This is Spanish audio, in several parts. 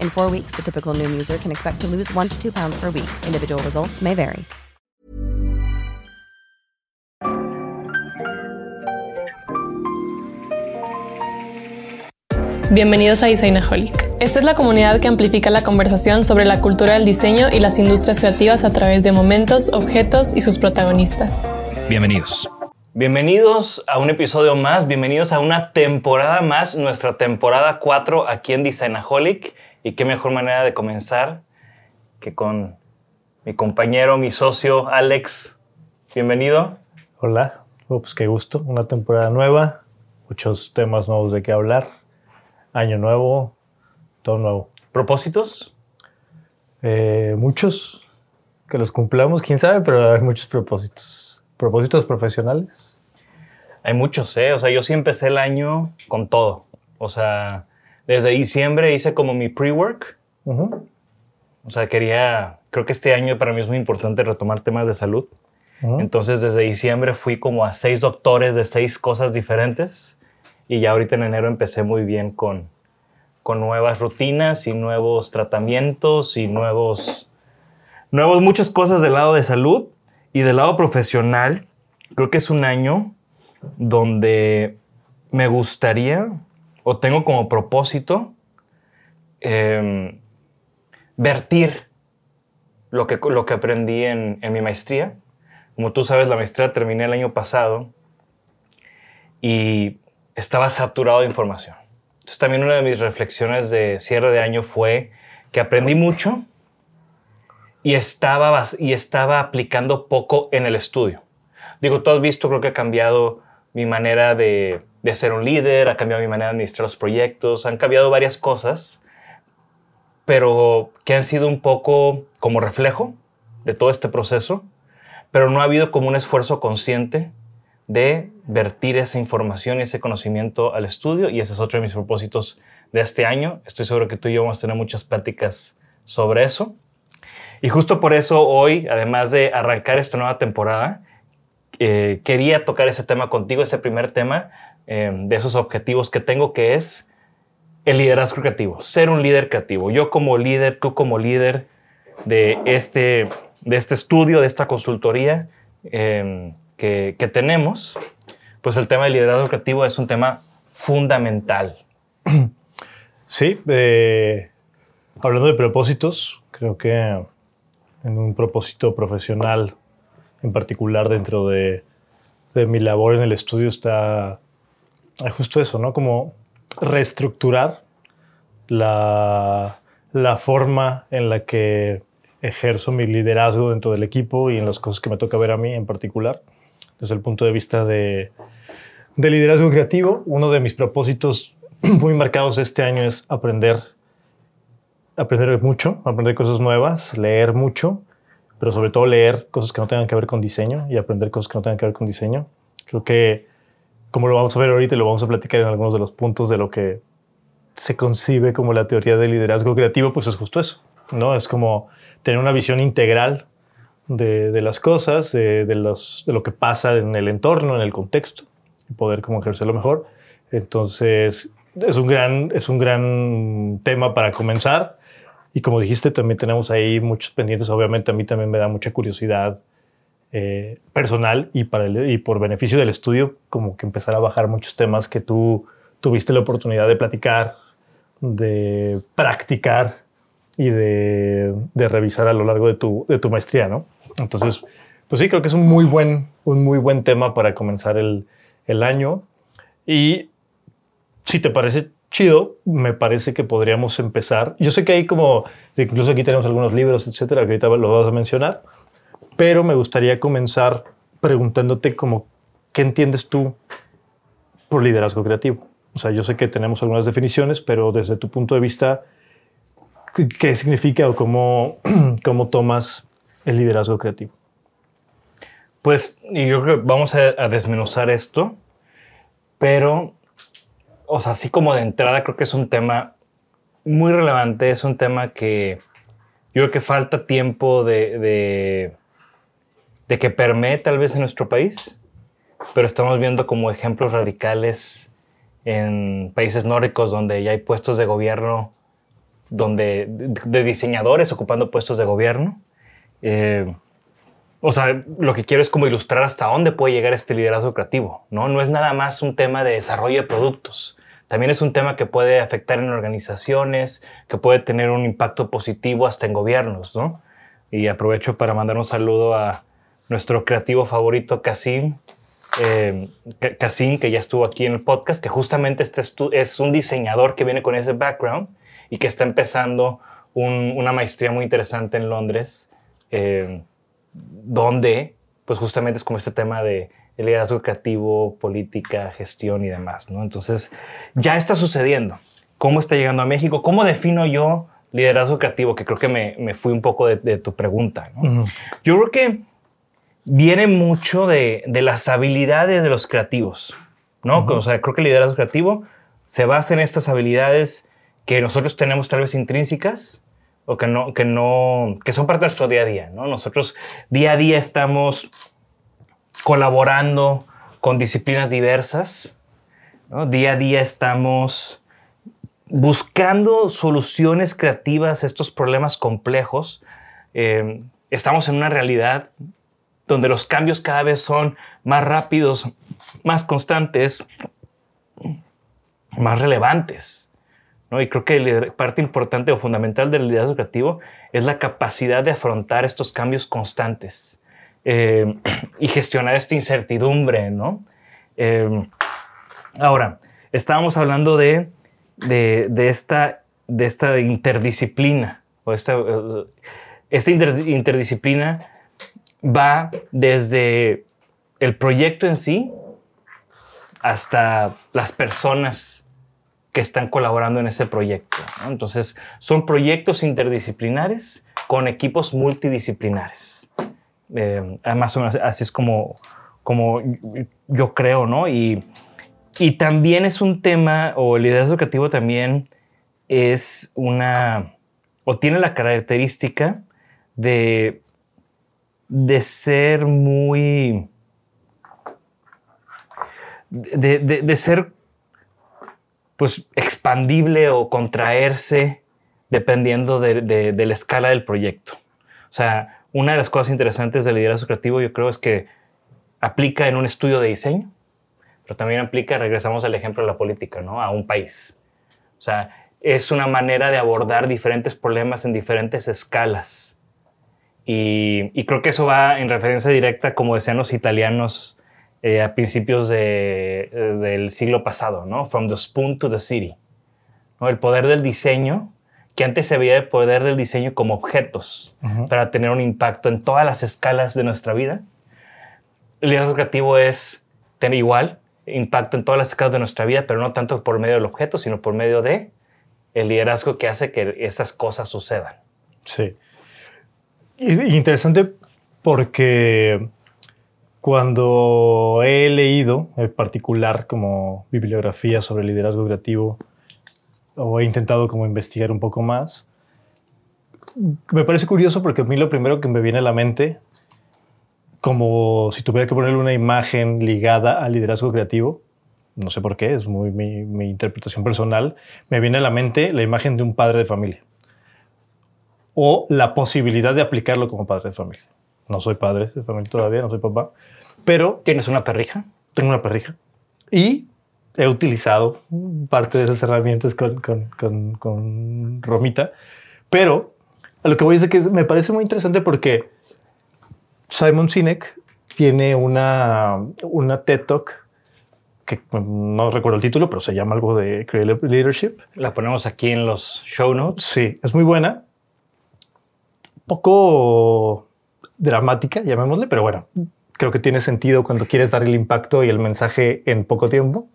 In four weeks, the typical Noom user can expect to lose one to two pounds per week. Individual results may vary. Bienvenidos a Designaholic. Esta es la comunidad que amplifica la conversación sobre la cultura del diseño y las industrias creativas a través de momentos, objetos y sus protagonistas. Bienvenidos. Bienvenidos a un episodio más, bienvenidos a una temporada más, nuestra temporada 4 aquí en Designaholic. Y qué mejor manera de comenzar que con mi compañero, mi socio Alex. Bienvenido. Hola, Oh, pues qué gusto, una temporada nueva, muchos temas nuevos de qué hablar, año nuevo, todo nuevo. ¿Propósitos? Eh, muchos que los cumplamos, quién sabe, pero hay muchos propósitos. ¿Propósitos profesionales? Hay muchos, ¿eh? O sea, yo sí empecé el año con todo. O sea, desde diciembre hice como mi pre-work. O sea, quería, creo que este año para mí es muy importante retomar temas de salud. Entonces, desde diciembre fui como a seis doctores de seis cosas diferentes. Y ya ahorita en enero empecé muy bien con, con nuevas rutinas y nuevos tratamientos y nuevos, nuevos, muchas cosas del lado de salud. Y del lado profesional, creo que es un año donde me gustaría o tengo como propósito em, vertir lo que, lo que aprendí en, en mi maestría. Como tú sabes, la maestría terminé el año pasado y estaba saturado de información. Entonces también una de mis reflexiones de cierre de año fue que aprendí mucho y estaba, y estaba aplicando poco en el estudio. Digo, tú has visto, creo que ha cambiado mi manera de, de ser un líder, ha cambiado mi manera de administrar los proyectos, han cambiado varias cosas, pero que han sido un poco como reflejo de todo este proceso, pero no ha habido como un esfuerzo consciente de vertir esa información y ese conocimiento al estudio y ese es otro de mis propósitos de este año. Estoy seguro que tú y yo vamos a tener muchas pláticas sobre eso. Y justo por eso hoy, además de arrancar esta nueva temporada, eh, quería tocar ese tema contigo, ese primer tema eh, de esos objetivos que tengo, que es el liderazgo creativo, ser un líder creativo. Yo como líder, tú como líder de este, de este estudio, de esta consultoría eh, que, que tenemos, pues el tema del liderazgo creativo es un tema fundamental. Sí, eh, hablando de propósitos, creo que en un propósito profesional, en particular dentro de, de mi labor en el estudio, está eh, justo eso, ¿no? Como reestructurar la, la forma en la que ejerzo mi liderazgo dentro del equipo y en las cosas que me toca ver a mí en particular, desde el punto de vista de, de liderazgo creativo. Uno de mis propósitos muy marcados este año es aprender, aprender mucho, aprender cosas nuevas, leer mucho, pero sobre todo leer cosas que no tengan que ver con diseño y aprender cosas que no tengan que ver con diseño. Creo que, como lo vamos a ver ahorita y lo vamos a platicar en algunos de los puntos de lo que se concibe como la teoría del liderazgo creativo, pues es justo eso, ¿no? Es como tener una visión integral de, de las cosas, de, de, los, de lo que pasa en el entorno, en el contexto, y poder como ejercerlo mejor. Entonces, es un gran, es un gran tema para comenzar. Y como dijiste, también tenemos ahí muchos pendientes. Obviamente a mí también me da mucha curiosidad eh, personal y, para y por beneficio del estudio, como que empezar a bajar muchos temas que tú tuviste la oportunidad de platicar, de practicar y de, de revisar a lo largo de tu, de tu maestría, ¿no? Entonces, pues sí, creo que es un muy buen, un muy buen tema para comenzar el, el año. Y si te parece chido, me parece que podríamos empezar. Yo sé que hay como, incluso aquí tenemos algunos libros, etcétera, que ahorita lo vas a mencionar, pero me gustaría comenzar preguntándote como, ¿qué entiendes tú por liderazgo creativo? O sea, yo sé que tenemos algunas definiciones, pero desde tu punto de vista, ¿qué significa o cómo, cómo tomas el liderazgo creativo? Pues yo creo que vamos a, desmenuzar esto, pero o sea, así como de entrada, creo que es un tema muy relevante. Es un tema que yo creo que falta tiempo de, de que permee tal vez en nuestro país, pero estamos viendo como ejemplos radicales en países nórdicos donde ya hay puestos de gobierno, donde de, diseñadores ocupando puestos de gobierno. Eh, o sea, lo que quiero es como ilustrar hasta dónde puede llegar este liderazgo creativo, ¿no? No es nada más un tema de desarrollo de productos. También es un tema que puede afectar en organizaciones, que puede tener un impacto positivo hasta en gobiernos, ¿no? Y aprovecho para mandar un saludo a nuestro creativo favorito, Casim, eh, Casim, que ya estuvo aquí en el podcast, que justamente este es un diseñador que viene con ese background y que está empezando un, una maestría muy interesante en Londres. Eh, donde pues justamente es como este tema de el liderazgo creativo, política, gestión y demás, ¿no? Entonces, ya está sucediendo. ¿Cómo está llegando a México? ¿Cómo defino yo liderazgo creativo? Que creo que me, me fui un poco de, de tu pregunta, ¿no? Uh -huh. Yo creo que viene mucho de, de, las habilidades de los creativos, ¿no? Uh -huh. O sea, creo que el liderazgo creativo se basa en estas habilidades que nosotros tenemos tal vez intrínsecas, o que no, que no, que son parte de nuestro día a día, ¿no? Nosotros día a día estamos colaborando con disciplinas diversas, ¿no? Día a día estamos buscando soluciones creativas a estos problemas complejos. Eh, estamos en una realidad donde los cambios cada vez son más rápidos, más constantes, más relevantes. ¿no? Y creo que parte importante o fundamental del liderazgo creativo es la capacidad de afrontar estos cambios constantes eh, y gestionar esta incertidumbre. ¿no? Eh, ahora, estábamos hablando de, de, de, esta, de esta interdisciplina, o esta, esta inter, interdisciplina va desde el proyecto en sí hasta las personas que están colaborando en ese proyecto. Entonces, son proyectos interdisciplinares con equipos multidisciplinares. Eh, más o menos así es como, como yo creo, ¿no? Y, y también es un tema, o el liderazgo educativo también es una, o tiene la característica de, de ser muy, de, de, ser pues expandible o contraerse dependiendo de, de, de, la escala del proyecto. O sea, una de las cosas interesantes del liderazgo creativo yo creo es que aplica en un estudio de diseño, pero también aplica, regresamos al ejemplo de la política, ¿no? A un país. O sea, es una manera de abordar diferentes problemas en diferentes escalas. Y, y creo que eso va en referencia directa, como decían los italianos, eh, a principios de, eh, del siglo pasado, ¿no? From the spoon to the city. ¿no? El poder del diseño, que antes se veía el poder del diseño como objetos uh -huh. para tener un impacto en todas las escalas de nuestra vida. El liderazgo creativo es tener igual impacto en todas las escalas de nuestra vida, pero no tanto por medio del objeto, sino por medio de el liderazgo que hace que esas cosas sucedan. Sí. Interesante porque cuando he leído en particular como bibliografía sobre liderazgo creativo o he intentado como investigar un poco más, me parece curioso porque a mí lo primero que me viene a la mente como si tuviera que ponerle una imagen ligada al liderazgo creativo, no sé por qué, es muy mi, mi interpretación personal, me viene a la mente la imagen de un padre de familia o la posibilidad de aplicarlo como padre de familia. No soy padre de familia todavía, no soy papá, pero ¿Tienes una perrija? tengo una perrija y he utilizado parte de esas herramientas con, con, con, con Romita, pero a lo que voy es de que me parece muy interesante porque Simon Sinek tiene una, una TED Talk que mm, no recuerdo el título, pero se llama algo de Creative Leadership. La ponemos aquí en los show notes. Sí, es muy buena. Poco dramática, llamémosle, pero bueno, creo que tiene sentido cuando quieres dar el impacto y el mensaje en poco tiempo.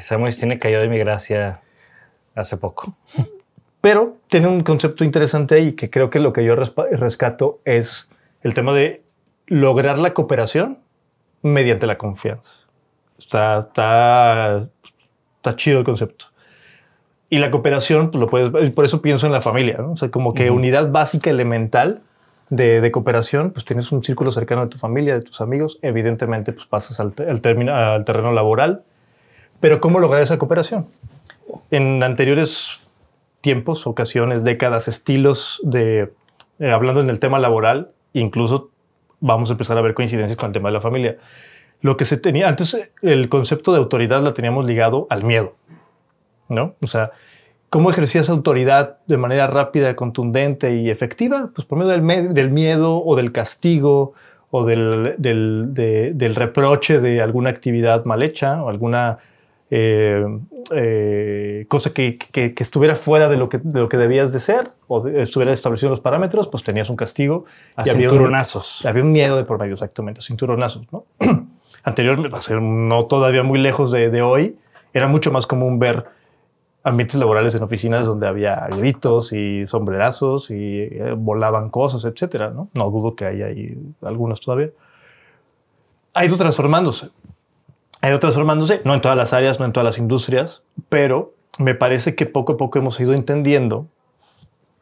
Samuel tiene cayó de mi gracia hace poco. Pero tiene un concepto interesante ahí que creo que lo que yo rescato es el tema de lograr la cooperación mediante la confianza. Está, está, está chido el concepto. Y la cooperación, pues lo puedes, por eso pienso en la familia, ¿no? O sea, como que unidad básica, elemental de, de cooperación, pues tienes un círculo cercano de tu familia, de tus amigos, evidentemente pues pasas al, al al terreno laboral, pero ¿cómo lograr esa cooperación? En anteriores tiempos, ocasiones, décadas, estilos de, eh, hablando en el tema laboral, incluso vamos a empezar a ver coincidencias con el tema de la familia. Lo que se tenía antes, el concepto de autoridad la teníamos ligado al miedo, ¿no? O sea, ¿cómo ejercías autoridad de manera rápida, contundente y efectiva? Pues por medio del, del miedo o del castigo o del, del, de- del reproche de alguna actividad mal hecha o alguna eh, eh, cosa que, que- que estuviera fuera de lo que, de lo que debías de ser o de- estuviera establecido en los parámetros, pues tenías un castigo. A y había un- cinturonazos. había un miedo de por medio, exactamente, cinturonazos, ¿no? Anterior, no todavía muy lejos de, de hoy, era mucho más común ver ambientes laborales en oficinas donde había gritos y sombrerazos y eh, volaban cosas, etcétera, ¿no? No dudo que haya ahí algunos todavía. Ha ido transformándose. Ha ido transformándose, no en todas las áreas, no en todas las industrias, pero me parece que poco a poco hemos ido entendiendo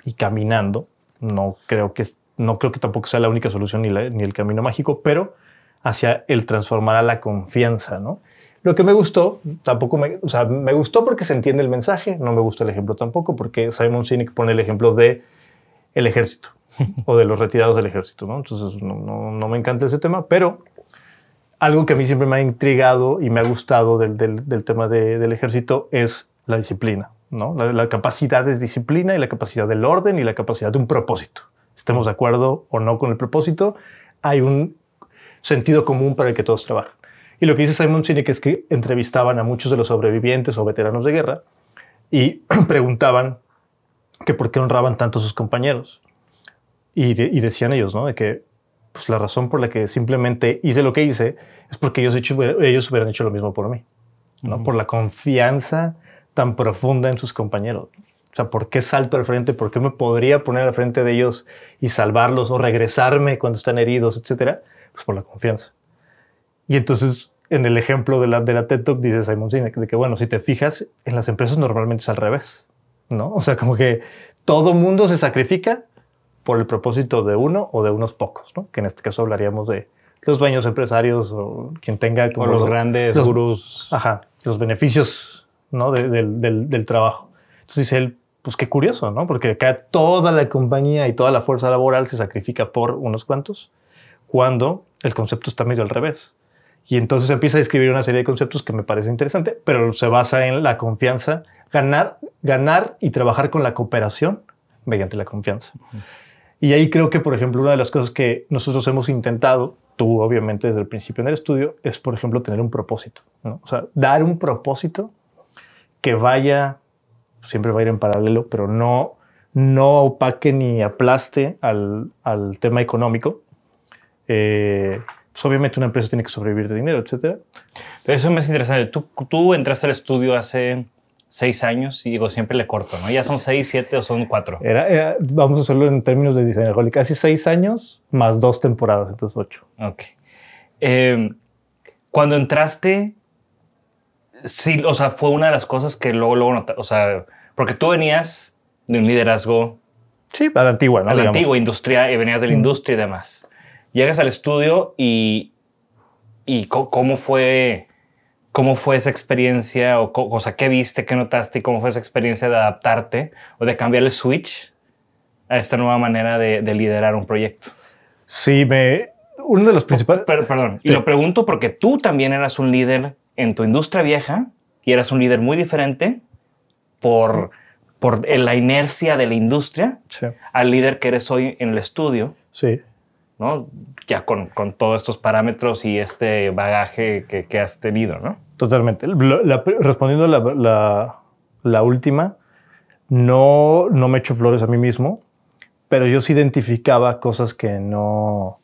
y caminando. No creo que, no creo que tampoco sea la única solución ni, la- ni el camino mágico, pero hacia el transformar a la confianza, ¿no? Lo que me gustó, tampoco me, o sea, me gustó porque se entiende el mensaje, no me gusta el ejemplo tampoco, porque Simon Sinek pone el ejemplo de el ejército o de los retirados del ejército, ¿no? Entonces no, no- no me encanta ese tema, pero algo que a mí siempre me ha intrigado y me ha gustado del, del- del tema de- del ejército es la disciplina, ¿no? La, la capacidad de disciplina y la capacidad del orden y la capacidad de un propósito. Estemos de acuerdo o no con el propósito, hay un sentido común para el que todos trabajan. Y lo que dice Simon Sinek es que entrevistaban a muchos de los sobrevivientes o veteranos de guerra y preguntaban que por qué honraban tanto a sus compañeros. Y, de- y decían ellos, ¿no? De que pues, la razón por la que simplemente hice lo que hice es porque ellos, hecho- ellos hubieran hecho lo mismo por mí, ¿no? Por la confianza tan profunda en sus compañeros. O sea, ¿por qué salto al frente? ¿Por qué me podría poner al frente de ellos y salvarlos o regresarme cuando están heridos, etcétera? Pues por la confianza. Y entonces, en el ejemplo de la, de la TED Talk, dice Simon Sinek, de que, bueno, si te fijas, en las empresas normalmente es al revés, ¿no? O sea, como que todo mundo se sacrifica por el propósito de uno o de unos pocos, ¿no? Que en este caso hablaríamos de los dueños empresarios o quien tenga O como los grandes los- gurús. Ajá, los beneficios ¿no? de- del, del- del trabajo. Entonces dice él, pues qué curioso, ¿no? Porque acá toda la compañía y toda la fuerza laboral se sacrifica por unos cuantos, cuando el concepto está medio al revés. Y entonces empieza a describir una serie de conceptos que me parece interesante, pero se basa en la confianza, ganar, ganar y trabajar con la cooperación mediante la confianza. Y ahí creo que, por ejemplo, una de las cosas que nosotros hemos intentado, tú obviamente desde el principio en el estudio, es, por ejemplo, tener un propósito. ¿no? O sea, dar un propósito que vaya, siempre va a ir en paralelo, pero no, no opaque ni aplaste al, al tema económico. Eh, obviamente una empresa tiene que sobrevivir de dinero, etcétera. Pero eso me es interesante. Tú, tú entraste al estudio hace seis años y digo, siempre le corto, ¿no? Ya son seis, siete o son cuatro. Era, era- vamos a hacerlo en términos de Designerholic, casi seis años más dos temporadas, entonces ocho. Ok. Eh, cuando entraste, sí, o sea, fue una de las cosas que luego, luego notaste, o sea, porque tú venías de un liderazgo Sí, a la antigua, ¿no? a la Digamos. antigua industria y venías de la industria y demás. Llegas al estudio y, y cómo fue, cómo fue esa experiencia o, o sea, qué viste, qué notaste y cómo fue esa experiencia de adaptarte o de cambiar el switch a esta nueva manera de, de liderar un proyecto. Sí, me, uno de los principales... Pero, perdón, y Sí. lo pregunto porque tú también eras un líder en tu industria vieja y eras un líder muy diferente por, por la inercia de la industria Sí, al líder que eres hoy en el estudio, sí. ¿No? Ya con, con todos estos parámetros y este bagaje que, que has tenido, ¿no? Totalmente. Lo- la- respondiendo a la, la- la última, no, no me echo flores a mí mismo, pero yo sí identificaba cosas que no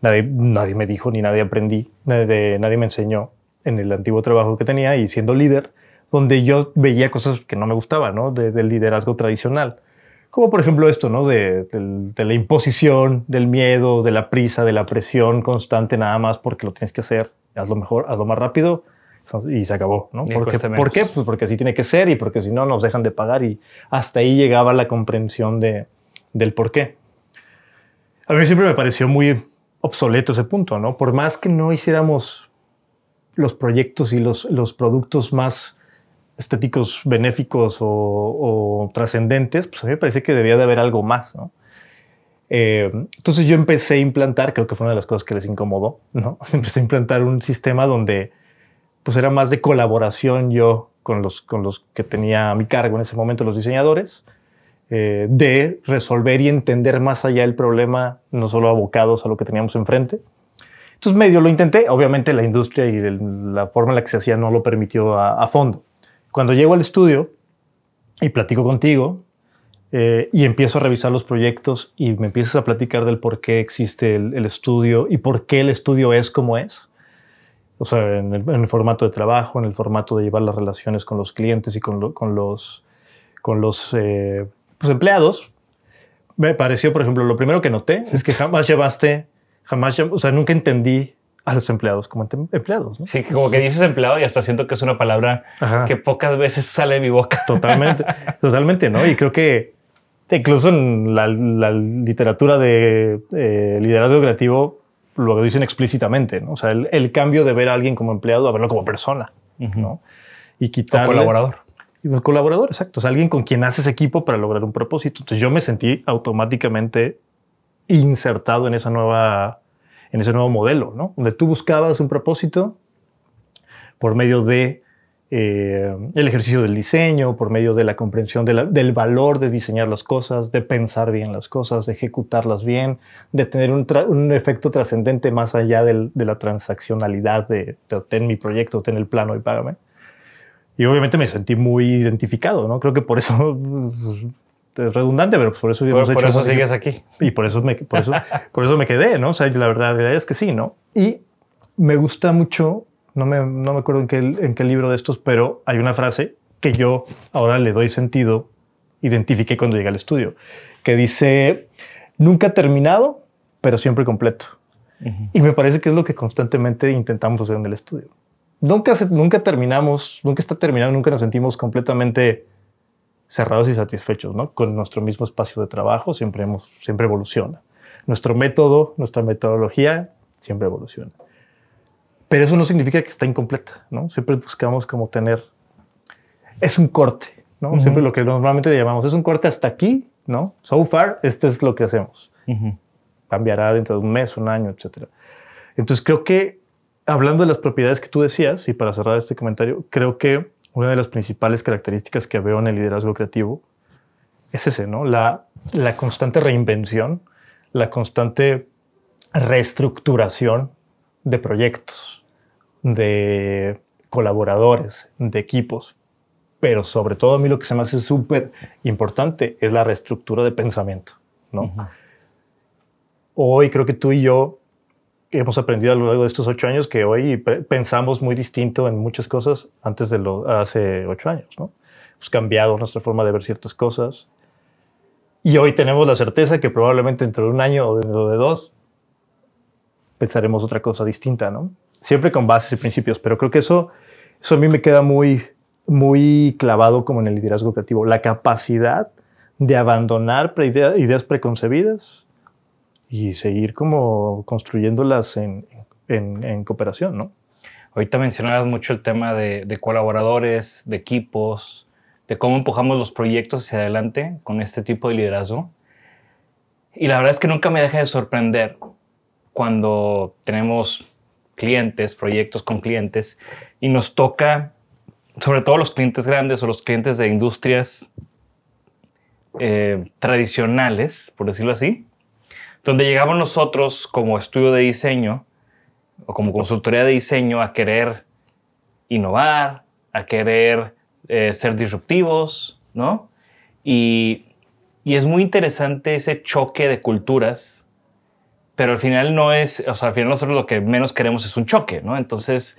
nadie, nadie me dijo ni nadie aprendí, nadie, nadie me enseñó en el antiguo trabajo que tenía y siendo líder, donde yo veía cosas que no me gustaban, ¿no? De- del liderazgo tradicional. Como por ejemplo esto, ¿no? De, la imposición, del miedo, de la prisa, de la presión constante nada más porque lo tienes que hacer. Hazlo mejor, hazlo más rápido y se acabó, ¿no? Y ¿Por qué? cuesta menos. ¿Por qué? Pues porque así tiene que ser y porque si no nos dejan de pagar y hasta ahí llegaba la comprensión de, del por qué. A mí siempre me pareció muy obsoleto ese punto, ¿no? Por más que no hiciéramos los proyectos y los, los productos más estéticos, benéficos o, o trascendentes, pues a mí me parece que debía de haber algo más, ¿no? Eh, entonces yo empecé a implantar, creo que fue una de las cosas que les incomodó, ¿no? Empecé a implantar un sistema donde pues era más de colaboración yo con los, con los que tenía a mi cargo en ese momento, los diseñadores, eh, de resolver y entender más allá el problema, no solo abocados a lo que teníamos enfrente. Entonces medio lo intenté, obviamente la industria y el- la forma en la que se hacía no lo permitió a, a fondo. Cuando llego al estudio y platico contigo eh, y empiezo a revisar los proyectos y me empiezas a platicar del por qué existe el, el estudio y por qué el estudio es como es, o sea, en el, formato de trabajo, en el formato de llevar las relaciones con los clientes y con, lo- con los, con los eh, pues, empleados, me pareció, por ejemplo, lo primero que noté es que jamás llevaste, jamás, o sea, nunca entendí a los empleados como empleados. ¿no? Sí, como que dices empleado y hasta siento que es una palabra Ajá. que pocas veces sale de mi boca. Totalmente, totalmente, ¿no? Y creo que incluso en la, la literatura de eh, liderazgo creativo lo dicen explícitamente, ¿no? O sea, el, el cambio de ver a alguien como empleado a verlo como persona, ¿no? Y O quitarle... colaborador. Y un colaborador, exacto. O sea, alguien con quien haces equipo para lograr un propósito. Entonces yo me sentí automáticamente insertado en esa nueva, en ese nuevo modelo, ¿no? Donde tú buscabas un propósito por medio de eh, el ejercicio del diseño, por medio de la comprensión de la- del valor de diseñar las cosas, de pensar bien las cosas, de ejecutarlas bien, de tener un, un efecto trascendente más allá del- de la transaccionalidad de, de ten mi proyecto, ten el plano y págame. Y obviamente me sentí muy identificado, ¿no? Creo que por eso es redundante, pero pues por eso Por, hemos por hecho eso sigues aquí. y por eso me, por eso, por eso me quedé, ¿no? O sea, la verdad, la verdad es que sí, ¿no? Y me gusta mucho, no me, no me acuerdo en qué, en qué libro de estos, pero hay una frase que yo ahora le doy sentido, identifiqué cuando llegué al estudio, que dice, nunca terminado, pero siempre completo. Y me parece que es lo que constantemente intentamos hacer en el estudio. Nunca, se- nunca terminamos, nunca está terminado, nunca nos sentimos completamente cerrados y satisfechos, ¿no? Con nuestro mismo espacio de trabajo siempre, hemos, siempre evoluciona. Nuestro método, nuestra metodología siempre evoluciona. Pero eso no significa que está incompleta, ¿no? Siempre buscamos como tener... Es un corte, ¿no? Ujú. Siempre lo que normalmente le llamamos es un corte hasta aquí, ¿no? So far, este es lo que hacemos. Cambiará dentro de un mes, un año, etcétera. Entonces creo que, hablando de las propiedades que tú decías, y para cerrar este comentario, creo que una de las principales características que veo en el liderazgo creativo es ese, ¿no? La, la constante reinvención, la constante reestructuración de proyectos, de colaboradores, de equipos. Pero sobre todo a mí lo que se me hace súper importante es la reestructura de pensamiento, ¿no? Hoy creo que tú y yo hemos aprendido a lo largo de estos ocho años que hoy pe- pensamos muy distinto en muchas cosas antes de lo hace ocho años, ¿no? Hemos cambiado nuestra forma de ver ciertas cosas y hoy tenemos la certeza que probablemente dentro de un año o dentro de dos pensaremos otra cosa distinta, ¿no? Siempre con bases y principios, pero creo que eso, eso a mí me queda muy, muy clavado como en el liderazgo creativo, la capacidad de abandonar pre- idea- ideas preconcebidas y seguir como construyéndolas en, en, cooperación, ¿no? Ahorita mencionabas mucho el tema de, colaboradores, de equipos, de cómo empujamos los proyectos hacia adelante con este tipo de liderazgo. Y la verdad es que nunca me deja de sorprender cuando tenemos clientes, proyectos con clientes, y nos toca, sobre todo los clientes grandes o los clientes de industrias eh, tradicionales, por decirlo así, donde llegamos nosotros como estudio de diseño o como consultoría de diseño a querer innovar, a querer eh, ser disruptivos, ¿no? Y, y, es muy interesante ese choque de culturas, pero al final no es, o sea, al final nosotros lo que menos queremos es un choque, ¿no? Entonces,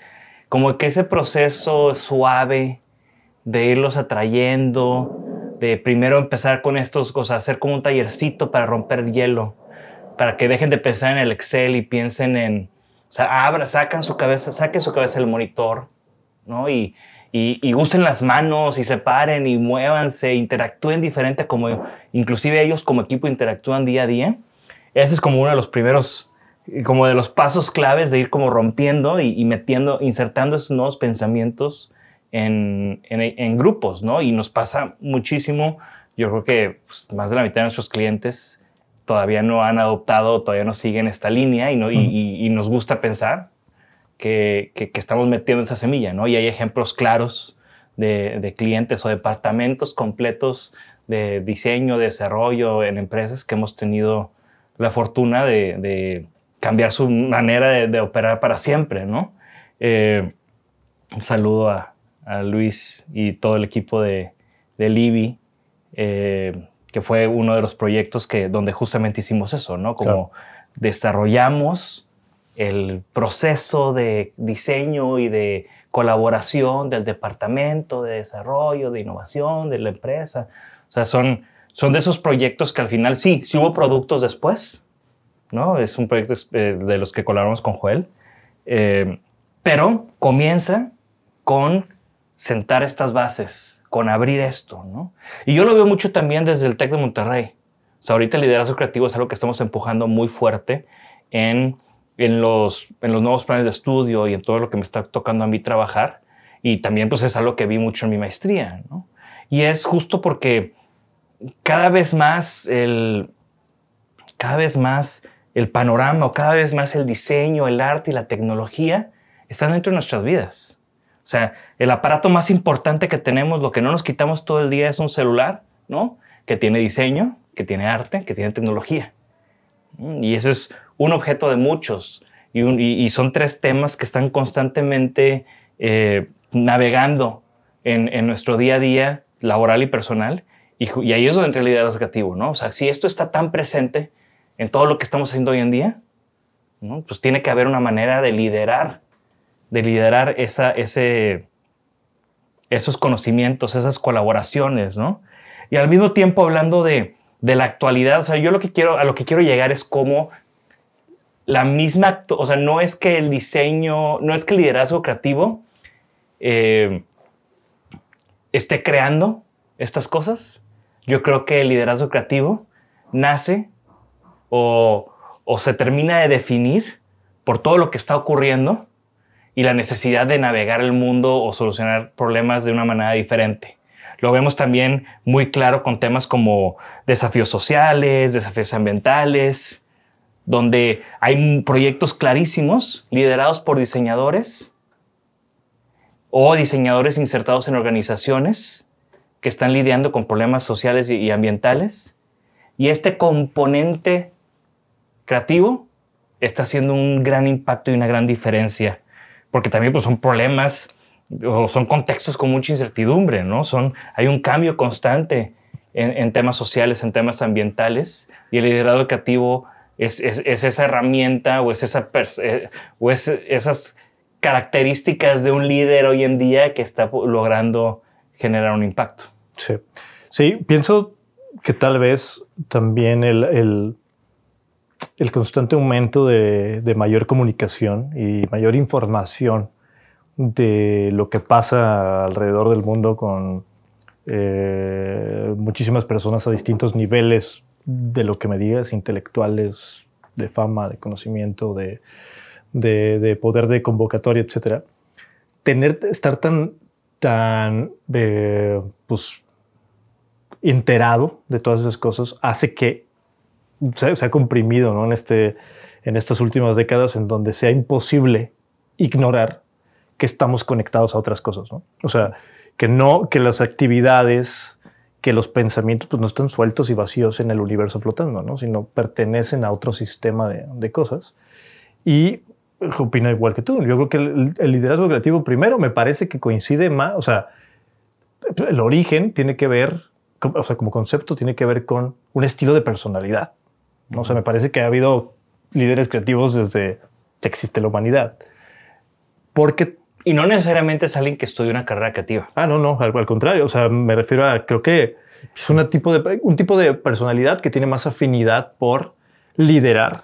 como que ese proceso suave de irlos atrayendo, de primero empezar con estos, cosas, hacer como un tallercito para romper el hielo, para que dejen de pensar en el Excel y piensen en, o sea, abra, sacan su cabeza, saquen su cabeza el monitor, ¿no? Y, y, usen las manos y se paren y muévanse, interactúen diferente como inclusive ellos como equipo interactúan día a día. Ese es como uno de los primeros, como de los pasos claves de ir como rompiendo y, metiendo, insertando esos nuevos pensamientos en, en, grupos, ¿no? Y nos pasa muchísimo. Yo creo que pues, más de la mitad de nuestros clientes todavía no han adoptado, todavía no siguen esta línea y, no, y, nos gusta pensar que, que, estamos metiendo esa semilla, ¿no? Y hay ejemplos claros de, de, clientes o departamentos completos de diseño, de desarrollo en empresas que hemos tenido la fortuna de, de cambiar su manera de, operar para siempre, ¿no? Eh, un saludo a, a, Luis y todo el equipo de, de Libby. Eh, que fue uno de los proyectos que, donde justamente hicimos eso, ¿no? Como desarrollamos el proceso de diseño y de colaboración del departamento de desarrollo, de innovación, de la empresa. O sea, son, son de esos proyectos que al final sí, sí hubo productos después, ¿no? Es un proyecto eh, de los que colaboramos con Joel, eh, pero comienza con sentar estas bases, con abrir esto, ¿no? Y yo lo veo mucho también desde el TEC de Monterrey. O sea, ahorita el liderazgo creativo es algo que estamos empujando muy fuerte en, en, los, en los nuevos planes de estudio y en todo lo que me está tocando a mí trabajar. Y también pues es algo que vi mucho en mi maestría, ¿no? Y es justo porque cada vez más el, cada vez más el panorama o cada vez más el diseño, el arte y la tecnología están dentro de nuestras vidas. O sea, el aparato más importante que tenemos, lo que no nos quitamos todo el día es un celular, ¿no? Que tiene diseño, que tiene arte, que tiene tecnología. Y ese es un objeto de muchos. Y, son tres temas que están constantemente eh, navegando en, nuestro día a día laboral y personal. Y, ahí es donde entra el liderazgo creativo, ¿no? O sea, si esto está tan presente en todo lo que estamos haciendo hoy en día, pues tiene que haber una manera de liderar de liderar esa, ese, esos conocimientos, esas colaboraciones, ¿no? Y al mismo tiempo hablando de, de la actualidad, o sea, yo lo que quiero, a lo que quiero llegar es cómo la misma, o sea, no es que el diseño, no es que el liderazgo creativo eh, esté creando estas cosas. Yo creo que el liderazgo creativo nace o, o se termina de definir por todo lo que está ocurriendo y la necesidad de navegar el mundo o solucionar problemas de una manera diferente. Lo vemos también muy claro con temas como desafíos sociales, desafíos ambientales, donde hay proyectos clarísimos liderados por diseñadores o diseñadores insertados en organizaciones que están lidiando con problemas sociales y ambientales. Y este componente creativo está haciendo un gran impacto y una gran diferencia porque también pues, son problemas o son contextos con mucha incertidumbre, ¿no? Son, hay un cambio constante en, temas sociales, en temas ambientales, y el liderazgo educativo es, es, esa herramienta o es, esa eh, o es esas características de un líder hoy en día que está logrando generar un impacto. Sí, sí pienso que tal vez también el, el el constante aumento de, mayor comunicación y mayor información de lo que pasa alrededor del mundo con eh, muchísimas personas a distintos niveles de lo que me digas, intelectuales, de fama, de conocimiento, de, de, de poder de convocatoria, etcétera, tener, estar tan, tan, eh, pues, enterado de todas esas cosas hace que se, se ha comprimido ¿no? en, este, en estas últimas décadas en donde sea imposible ignorar que estamos conectados a otras cosas. ¿no? O sea, que no, que las actividades, que los pensamientos pues, no están sueltos y vacíos en el universo flotando, ¿no? sino pertenecen a otro sistema de, de cosas. Y opina igual que tú. Yo creo que el, el, liderazgo creativo, primero, me parece que coincide más, o sea, el origen tiene que ver, o sea, como concepto, tiene que ver con un estilo de personalidad. ¿No? O sea, me parece que ha habido líderes creativos desde que existe la humanidad. Porque y no necesariamente es alguien que estudia una carrera creativa. Ah, no, no, al, al, contrario. O sea, me refiero a, creo que es una tipo de, un tipo de personalidad que tiene más afinidad por liderar,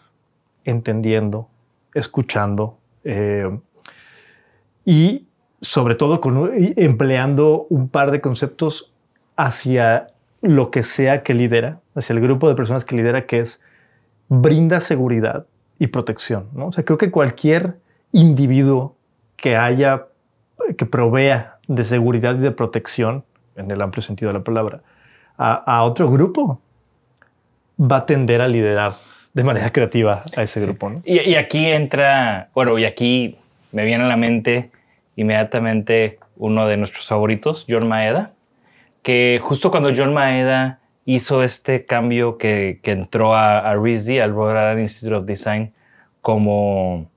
entendiendo, escuchando eh, y sobre todo con, empleando un par de conceptos hacia lo que sea que lidera, hacia el grupo de personas que lidera, que es brinda seguridad y protección. ¿no? O sea, creo que cualquier individuo que haya, que provea de seguridad y de protección, en el amplio sentido de la palabra, a, a otro grupo, va a tender a liderar de manera creativa a ese grupo. ¿no? Y, y, aquí entra, bueno, y aquí me viene a la mente inmediatamente uno de nuestros favoritos, John Maeda, que justo cuando John Maeda hizo este cambio que, entró a, a RISD, al Rhode Institute of Design, como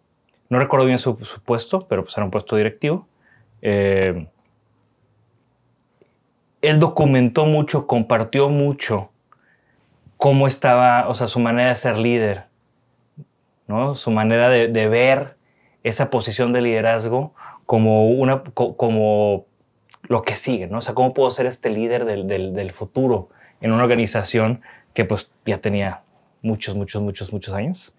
no recuerdo bien su, puesto, pero pues era un puesto directivo. Eh, él documentó mucho, compartió mucho cómo estaba, o sea, su manera de ser líder, ¿no? Su manera de, ver esa posición de liderazgo como, una, como lo que sigue, ¿no? O sea, cómo puedo ser este líder del futuro en una organización que pues ya tenía muchos, muchos, muchos, muchos años.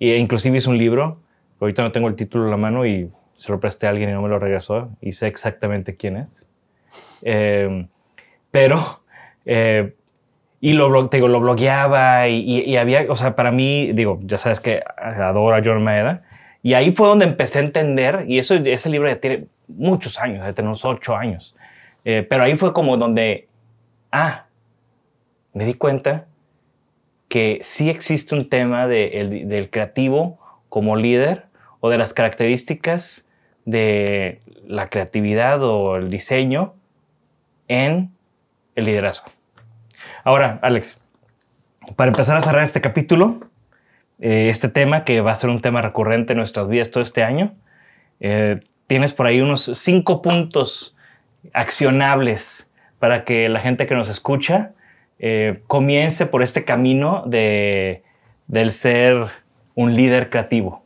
E inclusive hizo un libro Ahorita no tengo el título en la mano y se lo presté a alguien y no me lo regresó y sé exactamente quién es. Eh, pero, eh, y lo, digo, lo blogueaba y, y, y, había, o sea, para mí, digo, ya sabes que adoro a John Maeda. Y ahí fue donde empecé a entender, y eso, ese libro ya tiene muchos años, ya tiene unos ocho años. Eh, pero ahí fue como donde, ah, me di cuenta que sí existe un tema de, el, del creativo como líder o de las características de la creatividad o el diseño en el liderazgo. Ahora, Alex, para empezar a cerrar este capítulo, eh, este tema que va a ser un tema recurrente en nuestras vidas todo este año, eh, tienes por ahí unos cinco puntos accionables para que la gente que nos escucha eh, comience por este camino de, del ser un líder creativo.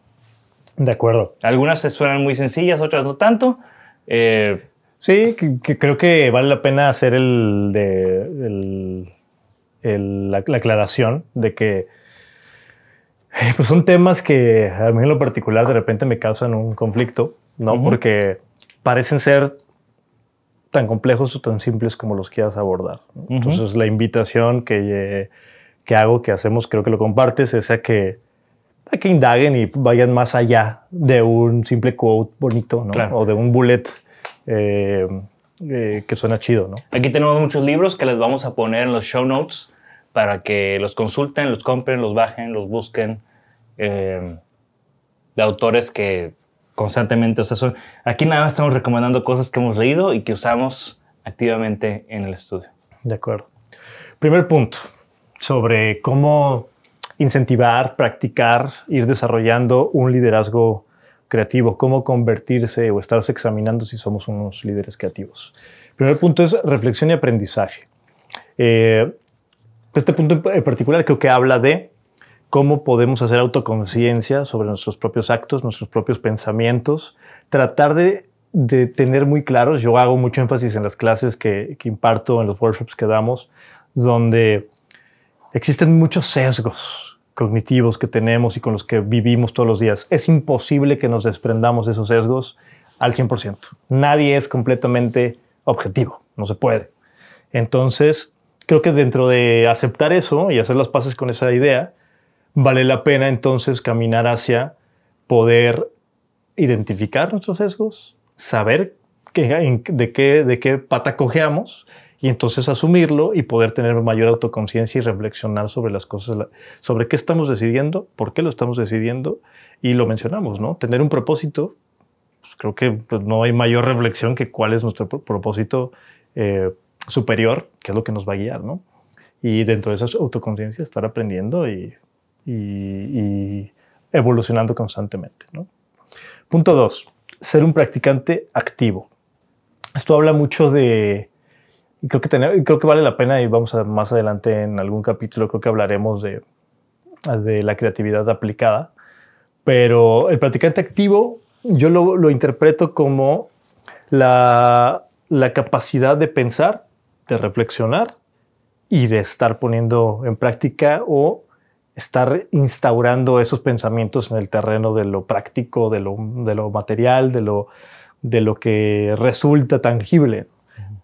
De acuerdo. Algunas se suenan muy sencillas, otras no tanto. Eh, sí, que, que creo que vale la pena hacer el, de, el, el, la, la, aclaración de que eh, pues son temas que a mí en lo particular de repente me causan un conflicto, ¿no? Uh -huh. Porque parecen ser tan complejos o tan simples como los quieras abordar. ¿no? uh -huh. Entonces la invitación que, que hago, que hacemos, creo que lo compartes, es a que a que indaguen y vayan más allá de un simple quote bonito, ¿no? Claro. O de un bullet eh, eh, que suena chido, ¿no? Aquí tenemos muchos libros que les vamos a poner en los show notes para que los consulten, los compren, los bajen, los busquen. Eh, de autores que constantemente, o sea, son, aquí nada más estamos recomendando cosas que hemos leído y que usamos activamente en el estudio. De acuerdo. Primer punto sobre cómo incentivar, practicar, ir desarrollando un liderazgo creativo, cómo convertirse o estarse examinando si somos unos líderes creativos. Primer punto es reflexión y aprendizaje. Eh, este punto en particular creo que habla de cómo podemos hacer autoconciencia sobre nuestros propios actos, nuestros propios pensamientos, tratar de, de, tener muy claros, yo hago mucho énfasis en las clases que, que imparto, en los workshops que damos, donde existen muchos sesgos cognitivos que tenemos y con los que vivimos todos los días. Es imposible que nos desprendamos de esos sesgos al 100%. Nadie es completamente objetivo, no se puede. Entonces, creo que dentro de aceptar eso y hacer las paces con esa idea, vale la pena entonces caminar hacia poder identificar nuestros sesgos, saber de, qué, de qué pata cojeamos y entonces asumirlo y poder tener mayor autoconciencia y reflexionar sobre las cosas, sobre qué estamos decidiendo, por qué lo estamos decidiendo y lo mencionamos, ¿no? Tener un propósito, pues creo que pues, no hay mayor reflexión que cuál es nuestro propósito eh, superior, que es lo que nos va a guiar, ¿no? Y dentro de esa autoconciencia estar aprendiendo y, y, evolucionando constantemente. Punto dos, ser un practicante activo. Esto habla mucho de, creo que, creo que vale la pena y vamos a más adelante en algún capítulo, creo que hablaremos de, de la creatividad aplicada, pero el practicante activo yo lo, lo interpreto como la, la capacidad de pensar, de reflexionar y de estar poniendo en práctica o estar instaurando esos pensamientos en el terreno de lo práctico, de lo, de lo material, de lo, de lo que resulta tangible,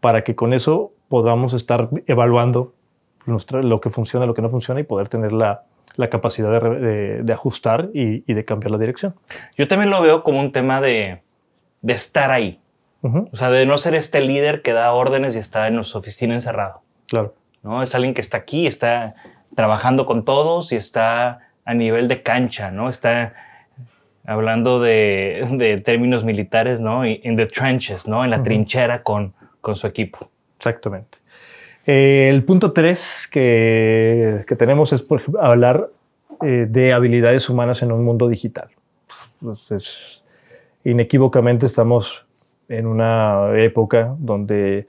para que con eso podamos estar evaluando lo que funciona, lo que no funciona y poder tener la, la capacidad de, de, ajustar y, y, de cambiar la dirección. Yo también lo veo como un tema de, de estar ahí. O sea, de no ser este líder que da órdenes y está en su oficina encerrado. Claro. ¿no? Es alguien que está aquí, está trabajando con todos y está a nivel de cancha, ¿no? Está hablando de, de términos militares, ¿no? En the trenches, ¿no? En la trinchera con, con su equipo. Exactamente. Eh, el punto tres que, que, tenemos es por ejemplo, hablar eh, de habilidades humanas en un mundo digital. Pues inequívocamente estamos en una época donde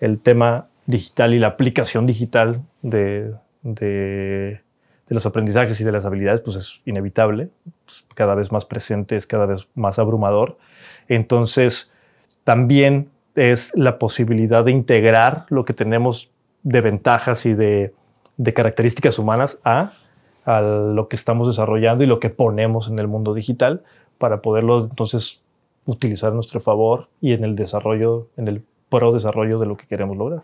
el tema digital y la aplicación digital de, de, los aprendizajes y de las habilidades pues es inevitable, es cada vez más presente, es cada vez más abrumador. Entonces, también es la posibilidad de integrar lo que tenemos de ventajas y de, de características humanas a, a lo que estamos desarrollando y lo que ponemos en el mundo digital para poderlo entonces utilizar a nuestro favor y en el desarrollo, en el pro desarrollo de lo que queremos lograr.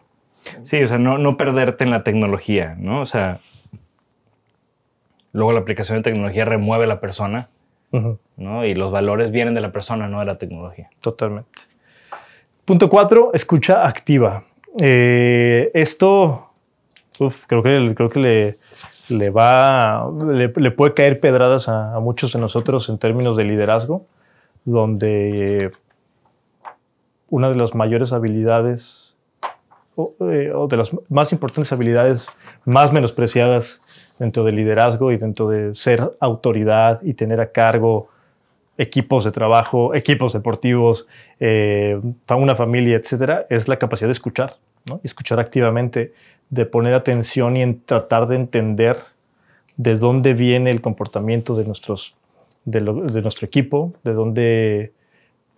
Sí, o sea, no, no perderte en la tecnología, ¿no? O sea, luego la aplicación de tecnología remueve a la persona, ¿no? Y los valores vienen de la persona, no de la tecnología. Totalmente. Punto cuatro, escucha activa. Eh, esto, uf, creo que, creo que le, le va, le, puede caer pedradas a, a, muchos de nosotros en términos de liderazgo, donde una de las mayores habilidades eh, o, de las más importantes habilidades más menospreciadas dentro del liderazgo y dentro de ser autoridad y tener a cargo equipos de trabajo, equipos deportivos, eh, una familia, etcétera, es la capacidad de escuchar, ¿no? escuchar activamente, de poner atención y tratar de entender de dónde viene el comportamiento de, nuestros, de nuestro equipo, de dónde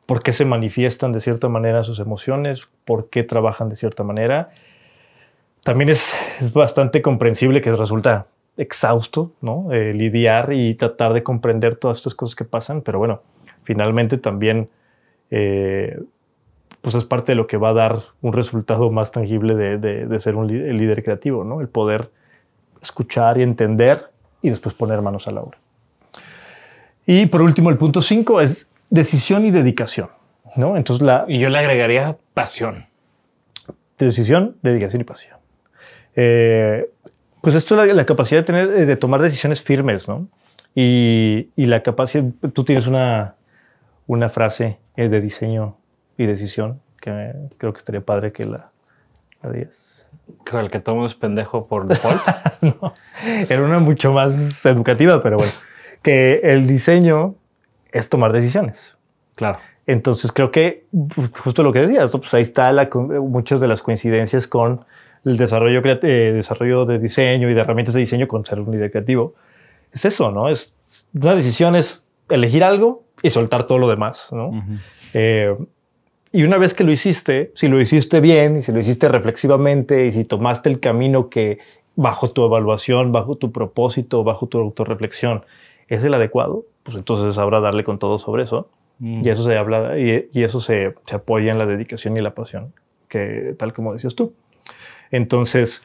por qué se manifiestan de cierta manera sus emociones, por qué trabajan de cierta manera. También es, bastante comprensible que resulta exhausto, ¿no? Eh, lidiar y tratar de comprender todas estas cosas que pasan, pero bueno, finalmente también eh, pues es parte de lo que va a dar un resultado más tangible de, ser un líder creativo, ¿no? El poder escuchar y entender y después poner manos a la obra. Y por último, el punto 5 es decisión y dedicación. ¿no? Entonces la, y yo le agregaría pasión. Decisión, dedicación y pasión. Eh, pues esto es la, capacidad de, tener, eh, de tomar decisiones firmes, ¿no? Y, y la capacidad, tú tienes una, una frase eh, de diseño y decisión que creo que estaría padre que la, la digas. ¿El que tomo es pendejo por default? no, era una mucho más educativa, pero bueno, que el diseño es tomar decisiones. Claro. Entonces creo que pues, justo lo que decías, pues ahí está la, muchas de las coincidencias con el desarrollo, eh, desarrollo de diseño y de herramientas de diseño con ser un líder creativo. Es eso, ¿no? Es una decisión es elegir algo y soltar todo lo demás, ¿no? Eh, y una vez que lo hiciste, si lo hiciste bien y si lo hiciste reflexivamente y si tomaste el camino que bajo tu evaluación, bajo tu propósito, bajo tu autorreflexión es el adecuado, pues entonces sabrá darle con todo sobre eso. Mm. Y eso se habla y, eso se, se, apoya en la dedicación y la pasión, que tal como decías tú. Entonces,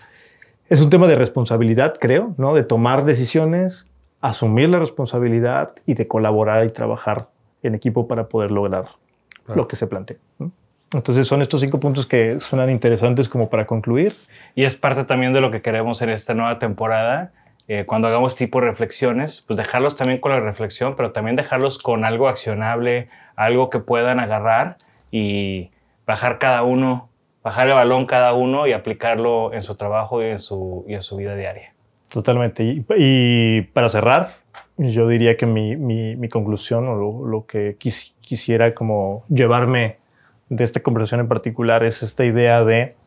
es un tema de responsabilidad, creo, ¿no? De tomar decisiones asumir la responsabilidad y de colaborar y trabajar en equipo para poder lograr lo que se plantea. Entonces son estos cinco puntos que suenan interesantes como para concluir. Y es parte también de lo que queremos en esta nueva temporada. Eh, cuando hagamos tipo reflexiones, pues dejarlos también con la reflexión, pero también dejarlos con algo accionable, algo que puedan agarrar y bajar cada uno, bajar el balón cada uno y aplicarlo en su trabajo y en su, y en su vida diaria. Totalmente. Y, para cerrar, yo diría que mi, mi, conclusión o lo, que quisiera como llevarme de esta conversación en particular es esta idea de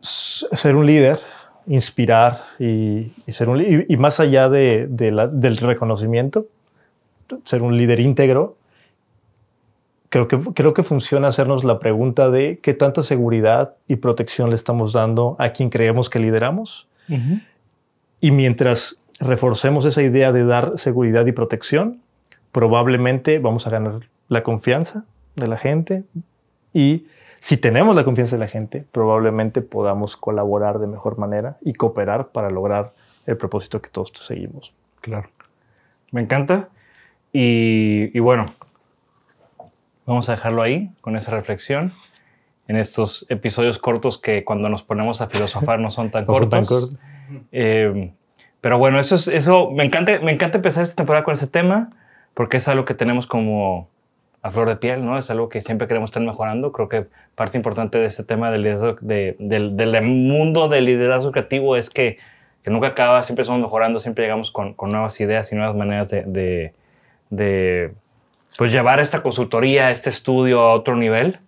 ser un líder, inspirar y, ser un y, más allá de, del reconocimiento, ser un líder íntegro. Creo que, creo que funciona hacernos la pregunta de qué tanta seguridad y protección le estamos dando a quien creemos que lideramos. Y mientras reforcemos esa idea de dar seguridad y protección, probablemente vamos a ganar la confianza de la gente y si tenemos la confianza de la gente, probablemente podamos colaborar de mejor manera y cooperar para lograr el propósito que todos seguimos. Claro. Me encanta. Y, bueno, vamos a dejarlo ahí con esa reflexión en estos episodios cortos que cuando nos ponemos a filosofar no son tan cortos. Eh, pero bueno, eso es, eso me encanta, me encanta empezar esta temporada con ese tema porque es algo que tenemos como a flor de piel, ¿no? Es algo que siempre queremos estar mejorando. Creo que parte importante de este tema del, liderazgo, del, mundo del liderazgo creativo es que, nunca acaba, siempre estamos mejorando, siempre llegamos con, con nuevas ideas y nuevas maneras de, de, pues llevar esta consultoría, este estudio a otro nivel.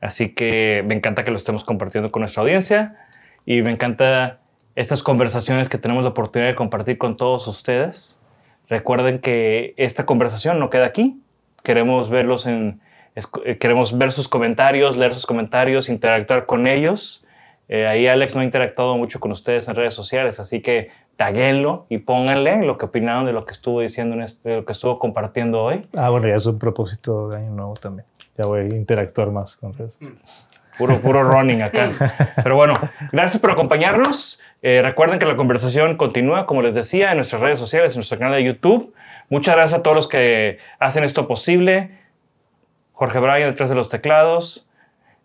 Así que me encanta que lo estemos compartiendo con nuestra audiencia y me encanta estas conversaciones que tenemos la oportunidad de compartir con todos ustedes. Recuerden que esta conversación no queda aquí, queremos verlos en, eh, queremos ver sus comentarios, leer sus comentarios, interactuar con ellos. Eh, ahí Alex no ha interactuado mucho con ustedes en redes sociales, así que taguenlo y pónganle lo que opinaron de lo que estuvo diciendo en este, lo que estuvo compartiendo hoy. Ah, bueno, ya es un propósito de año nuevo también. Ya voy a interactuar más con redes. Puro, puro running acá. Pero bueno, gracias por acompañarnos. Eh, recuerden que la conversación continúa, como les decía, en nuestras redes sociales, en nuestro canal de YouTube. Muchas gracias a todos los que hacen esto posible. Jorge Bryan detrás de los teclados,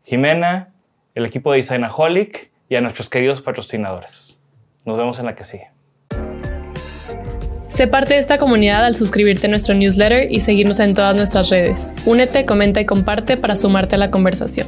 Jimena, el equipo de Designaholic y a nuestros queridos patrocinadores. Nos vemos en la que sigue. Sé parte de esta comunidad al suscribirte a nuestro newsletter y seguirnos en todas nuestras redes. Únete, comenta y comparte para sumarte a la conversación.